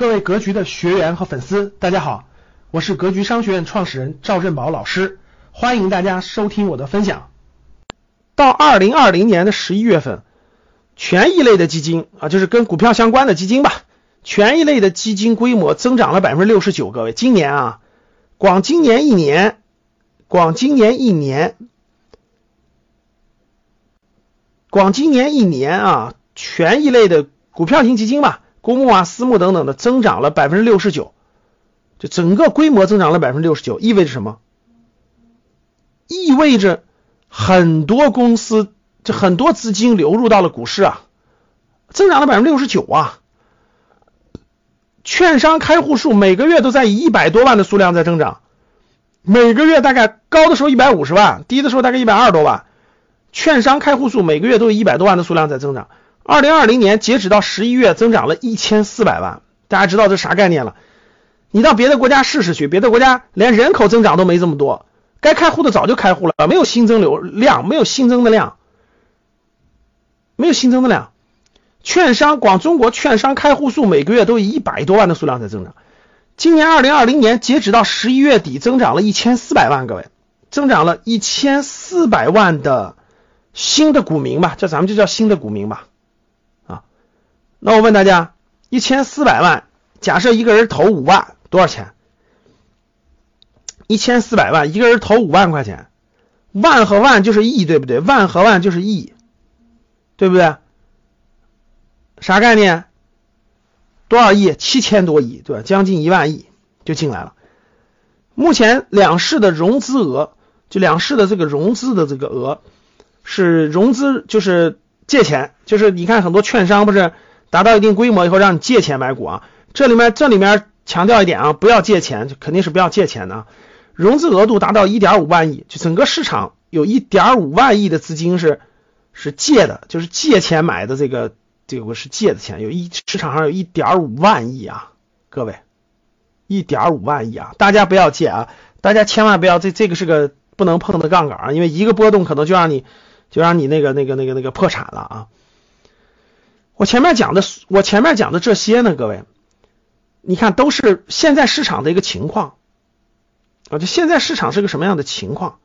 各位格局的学员和粉丝，大家好，我是格局商学院创始人赵振宝老师，欢迎大家收听我的分享。到二零二零年的十一月份，权益类的基金啊，就是跟股票相关的基金吧，权益类的基金规模增长了百分之六十九。各位，今年啊，光今年一年，光今年一年，光今年一年啊，权益类的股票型基金吧。公募啊、私募等等的增长了百分之六十九，就整个规模增长了百分之六十九，意味着什么？意味着很多公司，这很多资金流入到了股市啊，增长了百分之六十九啊。券商开户数每个月都在以一百多万的数量在增长，每个月大概高的时候一百五十万，低的时候大概一百二十多万。券商开户数每个月都有一百多万的数量在增长。二零二零年截止到十一月，增长了一千四百万。大家知道这啥概念了？你到别的国家试试去，别的国家连人口增长都没这么多，该开户的早就开户了，没有新增流量，没有新增的量，没有新增的量。券商，光中国券商开户数每个月都以一百多万的数量在增长。今年二零二零年截止到十一月底，增长了一千四百万，各位，增长了一千四百万的新的股民吧，叫咱们就叫新的股民吧。那我问大家，一千四百万，假设一个人投五万，多少钱？一千四百万，一个人投五万块钱，万和万就是亿，对不对？万和万就是亿，对不对？啥概念？多少亿？七千多亿，对吧？将近一万亿就进来了。目前两市的融资额，就两市的这个融资的这个额，是融资就是借钱，就是你看很多券商不是？达到一定规模以后，让你借钱买股啊！这里面这里面强调一点啊，不要借钱，肯定是不要借钱的。融资额度达到一点五万亿，就整个市场有一点五万亿的资金是是借的，就是借钱买的这个这个是借的钱，有一市场上有一点五万亿啊，各位，一点五万亿啊！大家不要借啊，大家千万不要这这个是个不能碰的杠杆啊，因为一个波动可能就让你就让你那个那个那个那个破产了啊！我前面讲的，我前面讲的这些呢，各位，你看都是现在市场的一个情况啊，就现在市场是个什么样的情况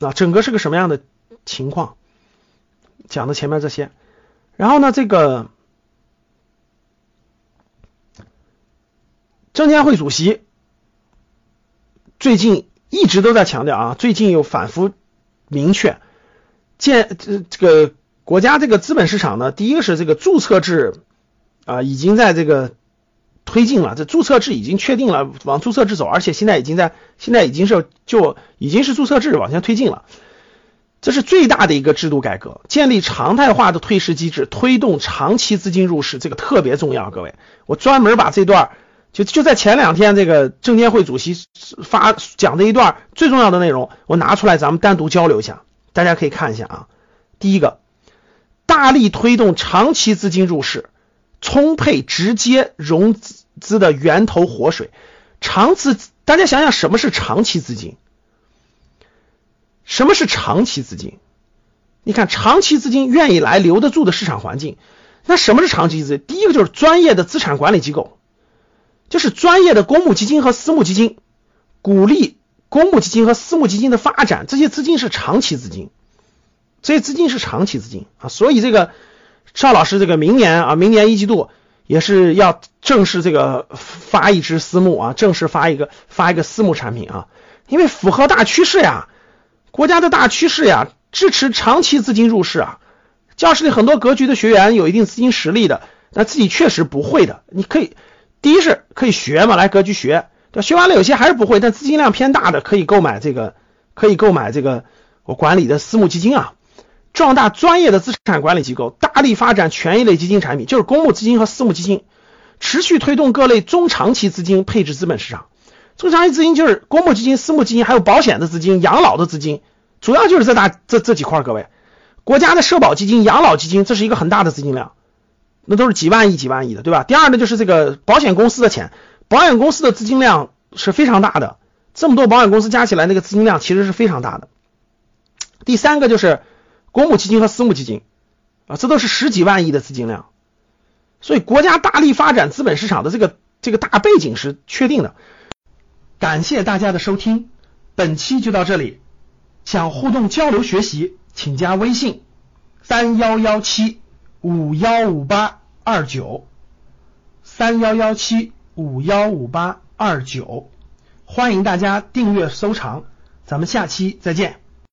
啊？整个是个什么样的情况？讲的前面这些，然后呢，这个证监会主席最近一直都在强调啊，最近又反复明确，建这这个。国家这个资本市场呢，第一个是这个注册制啊，已经在这个推进了，这注册制已经确定了往注册制走，而且现在已经在现在已经是就已经是注册制往前推进了，这是最大的一个制度改革，建立常态化的退市机制，推动长期资金入市，这个特别重要。各位，我专门把这段就就在前两天这个证监会主席发讲的一段最重要的内容，我拿出来咱们单独交流一下，大家可以看一下啊，第一个。大力推动长期资金入市，充沛直接融资的源头活水。长资，大家想想什么是长期资金？什么是长期资金？你看，长期资金愿意来、留得住的市场环境。那什么是长期资金？第一个就是专业的资产管理机构，就是专业的公募基金和私募基金，鼓励公募基金和私募基金的发展。这些资金是长期资金。这些资金是长期资金啊，所以这个邵老师这个明年啊，明年一季度也是要正式这个发一支私募啊，正式发一个发一个私募产品啊，因为符合大趋势呀，国家的大趋势呀，支持长期资金入市啊。教室里很多格局的学员有一定资金实力的，那自己确实不会的，你可以第一是可以学嘛，来格局学，学完了有些还是不会，但资金量偏大的可以购买这个，可以购买这个我管理的私募基金啊。壮大专业的资产管理机构，大力发展权益类基金产品，就是公募基金和私募基金，持续推动各类中长期资金配置资本市场。中长期资金就是公募基金、私募基金，还有保险的资金、养老的资金，主要就是这大这这几块。各位，国家的社保基金、养老基金，这是一个很大的资金量，那都是几万亿、几万亿的，对吧？第二呢，就是这个保险公司的钱，保险公司的资金量是非常大的，这么多保险公司加起来，那个资金量其实是非常大的。第三个就是。公募基金和私募基金啊，这都是十几万亿的资金量，所以国家大力发展资本市场的这个这个大背景是确定的。感谢大家的收听，本期就到这里。想互动交流学习，请加微信三幺幺七五幺五八二九三幺幺七五幺五八二九，欢迎大家订阅收藏，咱们下期再见。